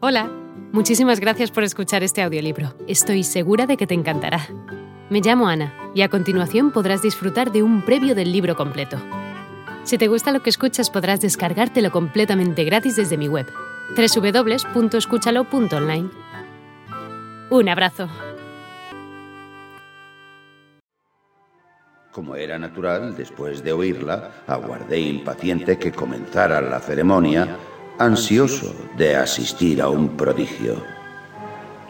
Hola, muchísimas gracias por escuchar este audiolibro. Estoy segura de que te encantará. Me llamo Ana y a continuación podrás disfrutar de un previo del libro completo. Si te gusta lo que escuchas podrás descargártelo completamente gratis desde mi web, www.escúchalo.online. Un abrazo. Como era natural, después de oírla, aguardé impaciente que comenzara la ceremonia ansioso de asistir a un prodigio.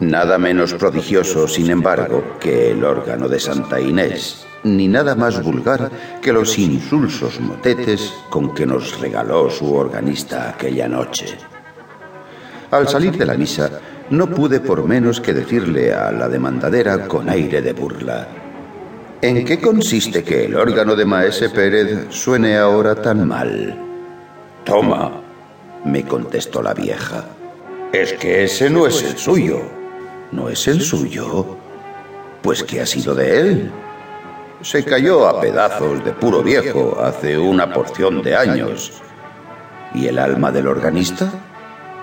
Nada menos prodigioso, sin embargo, que el órgano de Santa Inés, ni nada más vulgar que los insulsos motetes con que nos regaló su organista aquella noche. Al salir de la misa, no pude por menos que decirle a la demandadera con aire de burla, ¿En qué consiste que el órgano de Maese Pérez suene ahora tan mal? Toma, me contestó la vieja. Es que ese no es el suyo. ¿No es el suyo? Pues ¿qué ha sido de él? Se cayó a pedazos de puro viejo hace una porción de años. ¿Y el alma del organista?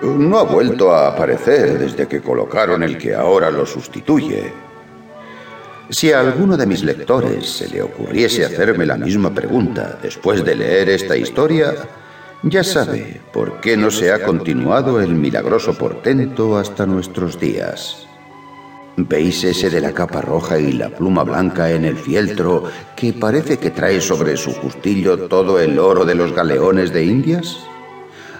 No ha vuelto a aparecer desde que colocaron el que ahora lo sustituye. Si a alguno de mis lectores se le ocurriese hacerme la misma pregunta después de leer esta historia, ya sabe por qué no se ha continuado el milagroso portento hasta nuestros días. ¿Veis ese de la capa roja y la pluma blanca en el fieltro que parece que trae sobre su justillo todo el oro de los galeones de Indias?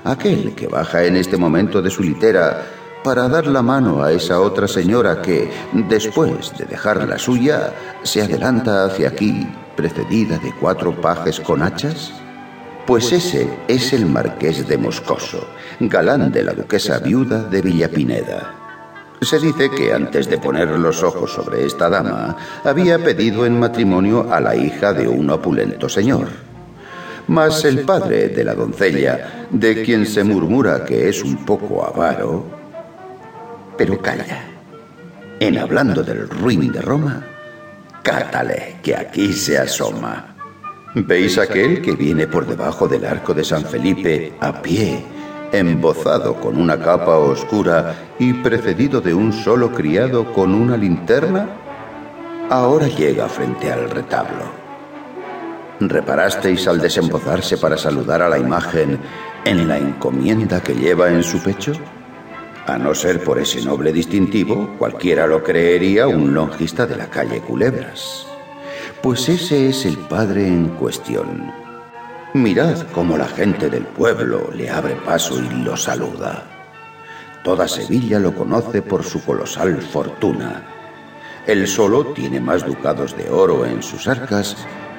Aquel que baja en este momento de su litera para dar la mano a esa otra señora que, después de dejar la suya, se adelanta hacia aquí, precedida de cuatro pajes con hachas? Pues ese es el marqués de Moscoso, galán de la duquesa viuda de Villapineda. Se dice que antes de poner los ojos sobre esta dama, había pedido en matrimonio a la hija de un opulento señor. Mas el padre de la doncella, de quien se murmura que es un poco avaro, pero calla. En hablando del ruin de Roma, cátale que aquí se asoma. ¿Veis aquel que viene por debajo del arco de San Felipe a pie, embozado con una capa oscura y precedido de un solo criado con una linterna? Ahora llega frente al retablo. ¿Reparasteis al desembozarse para saludar a la imagen en la encomienda que lleva en su pecho? A no ser por ese noble distintivo, cualquiera lo creería un longista de la calle Culebras. Pues ese es el padre en cuestión. Mirad cómo la gente del pueblo le abre paso y lo saluda. Toda Sevilla lo conoce por su colosal fortuna. Él solo tiene más ducados de oro en sus arcas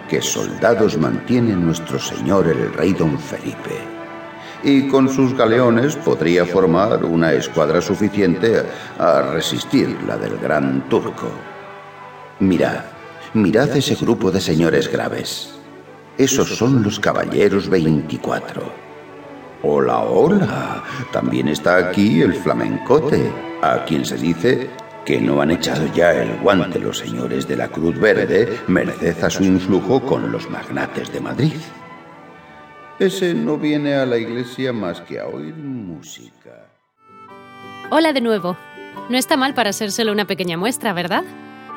que soldados mantiene nuestro señor el rey don Felipe. Y con sus galeones podría formar una escuadra suficiente a resistir la del gran turco. Mirad, Mirad ese grupo de señores graves. Esos son los caballeros 24. Hola, hola. También está aquí el flamencote, a quien se dice que no han echado ya el guante los señores de la Cruz Verde, merced a su influjo con los magnates de Madrid. Ese no viene a la iglesia más que a oír música. Hola de nuevo. No está mal para ser solo una pequeña muestra, ¿verdad?